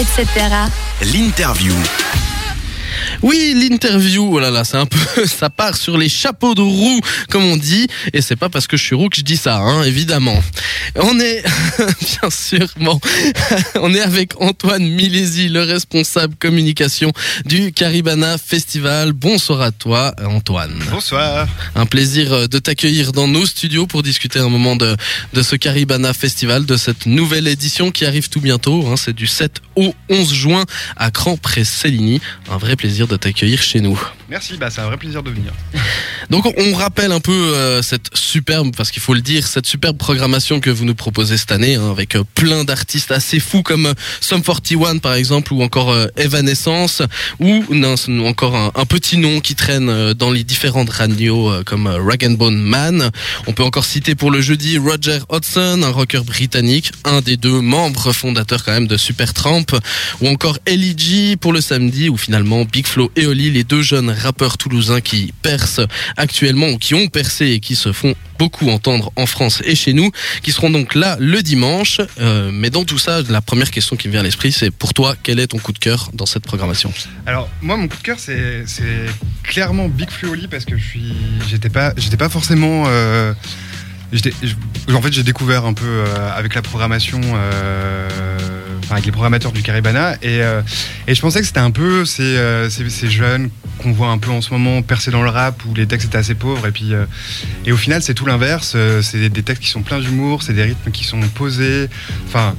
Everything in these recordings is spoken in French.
etc. L'interview. Oui, l'interview, oh là là, c'est un peu, ça part sur les chapeaux de roue, comme on dit, et c'est pas parce que je suis roux que je dis ça, hein, évidemment. On est, bien sûr, bon, on est avec Antoine Milési, le responsable communication du Caribana Festival. Bonsoir à toi, Antoine. Bonsoir. Un plaisir euh, de t'accueillir dans nos studios pour discuter un moment de, de ce Caribana Festival, de cette nouvelle édition qui arrive tout bientôt. Hein, c'est du 7 au 11 juin à Cran-Près-Céligny. Un vrai plaisir de t'accueillir chez nous. Merci, bah, c'est un vrai plaisir de venir. Donc on rappelle un peu euh, cette superbe, parce qu'il faut le dire, cette superbe programmation que vous nous proposez cette année, hein, avec euh, plein d'artistes assez fous comme euh, Sum 41 par exemple, ou encore euh, Evanescence, ou non, encore un, petit nom qui traîne dans les différentes radios comme Rag and Bone Man. On peut encore citer pour le jeudi Roger Hodgson, un rocker britannique, un des deux membres fondateurs quand même de Supertramp, ou encore Ellie G pour le samedi, où finalement Big Flo et Oli, les deux jeunes rappeurs toulousains qui percent actuellement, ou qui ont percé et qui se font beaucoup entendre en France et chez nous, qui seront donc là le dimanche. Euh, mais dans tout ça, la première question qui me vient à l'esprit, c'est pour toi, quel est ton coup de cœur dans cette programmation? Alors, moi, mon coup de cœur, c'est clairement Big Flo Oli parce que. J'étais pas, pas forcément. euh, en fait, j'ai découvert un peu euh, avec la programmation. euh, avec les programmateurs du Caribana et, je pensais que c'était un peu ces, ces, ces jeunes qu'on voit un peu en ce moment percer dans le rap où les textes étaient assez pauvres et puis euh, et au final c'est tout l'inverse euh, c'est des textes qui sont pleins d'humour c'est des rythmes qui sont posés enfin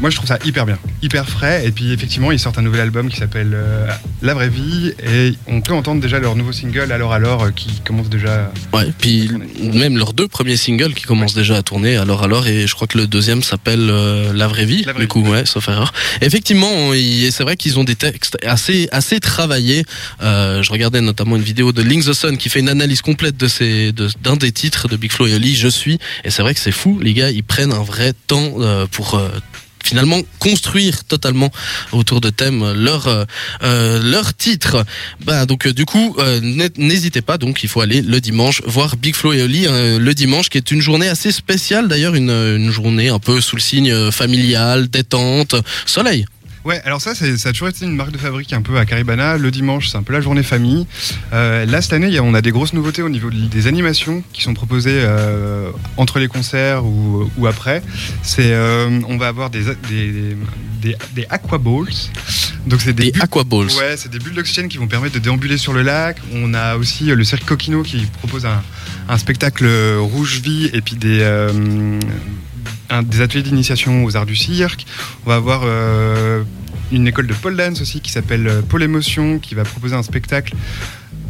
moi je trouve ça hyper bien, hyper frais. Et puis effectivement, ils sortent un nouvel album qui s'appelle euh, La vraie vie. Et on peut entendre déjà leur nouveau single Alors alors euh, qui commence déjà. Ouais, puis même leurs deux premiers singles qui commencent déjà à tourner, alors alors, et je crois que le deuxième s'appelle euh, La vraie vie, La vraie du coup, ouais, sauf erreur. Effectivement, c'est vrai qu'ils ont des textes assez assez travaillés. Euh, je regardais notamment une vidéo de Link the Sun qui fait une analyse complète de ces de- d'un des titres de Big Flo et Oli, Je suis, et c'est vrai que c'est fou, les gars, ils prennent un vrai temps pour finalement construire totalement autour de thèmes leur euh, euh, leur titre. Bah donc euh, du coup euh, n'hé- n'hésitez pas donc il faut aller le dimanche voir Big Flo et Oli euh, le dimanche qui est une journée assez spéciale d'ailleurs une, une journée un peu sous le signe euh, familial, détente, soleil. Ouais, alors ça, ça a toujours été une marque de fabrique un peu à Caribana. Le dimanche, c'est un peu la journée famille. Euh, là, cette année, on a des grosses nouveautés au niveau de- des animations qui sont proposées euh, entre les concerts ou, ou après. C'est, euh, on va avoir des, des, des, des aquaballs. Donc c'est des, aquaballs. Ouais, c'est des bulles d'oxygène qui vont permettre de déambuler sur le lac. On a aussi le cirque Coquino qui propose un, un spectacle rouge vie et puis des, des ateliers d'initiation aux arts du cirque. On va avoir euh, une école de pole dance aussi qui s'appelle euh, Pole Émotion qui va proposer un spectacle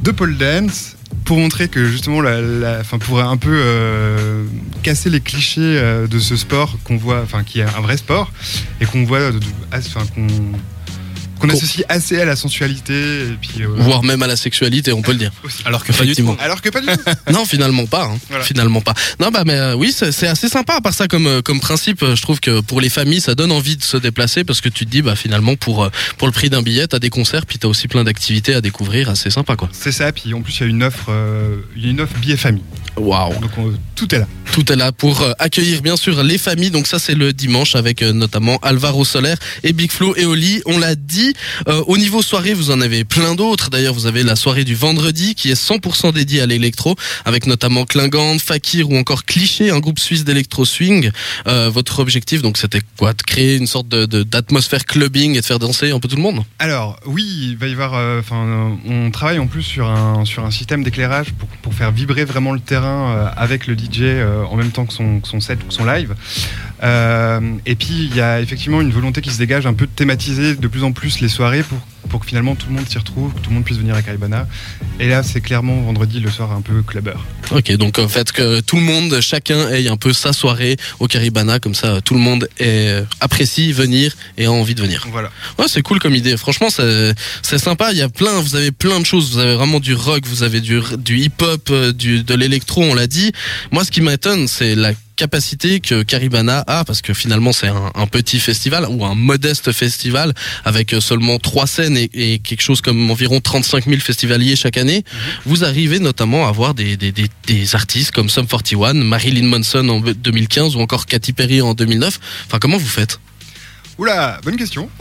de pole dance pour montrer que justement, la, la- pour un peu euh, casser les clichés de ce sport qu'on voit, enfin qui est un vrai sport et qu'on voit, enfin qu'on qu'on associe assez à la sensualité et puis euh, Voire même à la sexualité, on peut le dire. Alors que effectivement. Alors que pas du tout. non, finalement pas. hein. Voilà. Finalement pas. Non, bah mais euh, oui, c'est assez sympa. À part ça, comme euh, comme principe, je trouve que pour les familles, ça donne envie de se déplacer parce que tu te dis, bah finalement pour pour le prix d'un billet, t'as des concerts, puis t'as aussi plein d'activités à découvrir, assez sympa quoi. C'est ça. Puis en plus, il y a une offre, euh, il y a une offre billet famille. Waouh. Donc on- tout est là. Tout est là pour euh, accueillir bien sûr les familles. Donc ça c'est le dimanche avec euh, notamment Alvaro Soler et Big Flo et Oli. On l'a dit. Euh, au niveau soirée, vous en avez plein d'autres. D'ailleurs, vous avez la soirée du vendredi qui est 100% dédiée à l'électro, avec notamment Klingand, Fakir ou encore Cliché, un groupe suisse d'électro swing. Votre objectif donc c'était quoi? De créer une sorte d'atmosphère clubbing et de faire danser un peu tout le monde? Alors oui, il va y avoir. Enfin, on travaille en plus sur un système d'éclairage pour, faire vibrer vraiment le terrain avec le DJ en même temps que son, que son set ou que son live. Euh, et puis il y a effectivement une volonté qui se dégage un peu de thématiser de plus en plus les soirées pour pour que finalement tout le monde s'y retrouve, que tout le monde puisse venir à Caribana. Et là, c'est clairement vendredi le soir un peu clubber. Ok, donc en fait que tout le monde, chacun ait un peu sa soirée au Caribana, comme ça tout le monde est, apprécie venir et a envie de venir. Voilà. Ouais, c'est cool comme idée. Franchement, c'est sympa. Il y a plein, vous avez plein de choses. Vous avez vraiment du rock, vous avez du, du hip-hop, euh, du, de l'électro, on l'a dit. Moi, ce qui m'étonne, c'est la capacité que Caribana a, parce que finalement c'est un, un petit festival ou un modeste festival avec seulement trois scènes et, et quelque chose comme environ 35 000 festivaliers chaque année. Vous arrivez notamment à avoir des, des, des, des artistes comme Sum 41, Marilyn Manson en 2015 ou encore Katy Perry en 2009. Enfin, comment vous faites? Oula, bonne question.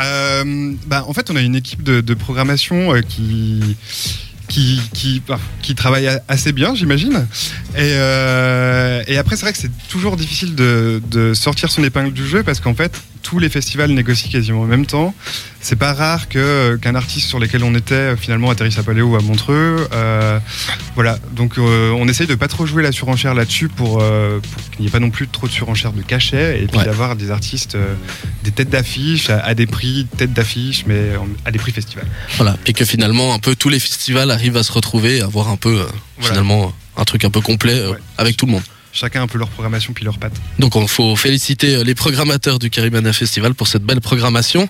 Euh, bah, en fait, on a une équipe de, de programmation euh, qui, qui, qui, bah, qui travaille assez bien, j'imagine. Et, euh, et après, c'est vrai que c'est toujours difficile de, de sortir son épingle du jeu parce qu'en fait, tous les festivals négocient quasiment en même temps. C'est pas rare que qu'un artiste sur lequel on était euh, finalement atterrisse à Paléo ou à Montreux. Euh, voilà, donc euh, on essaye de pas trop jouer la surenchère là-dessus pour, euh, pour qu'il n'y ait pas non plus trop de surenchère de cachet et puis Ouais. d'avoir des artistes, euh, des têtes d'affiche à, à des prix têtes d'affiche, mais à des prix festival. Voilà. Et que finalement, un peu tous les festivals arrivent à se retrouver et avoir un peu, euh, Voilà. finalement, un truc un peu complet euh, Ouais. avec tout le monde. Chacun un peu leur programmation puis leurs pattes. Donc, il faut féliciter euh, les programmateurs du Caribana Festival pour cette belle programmation.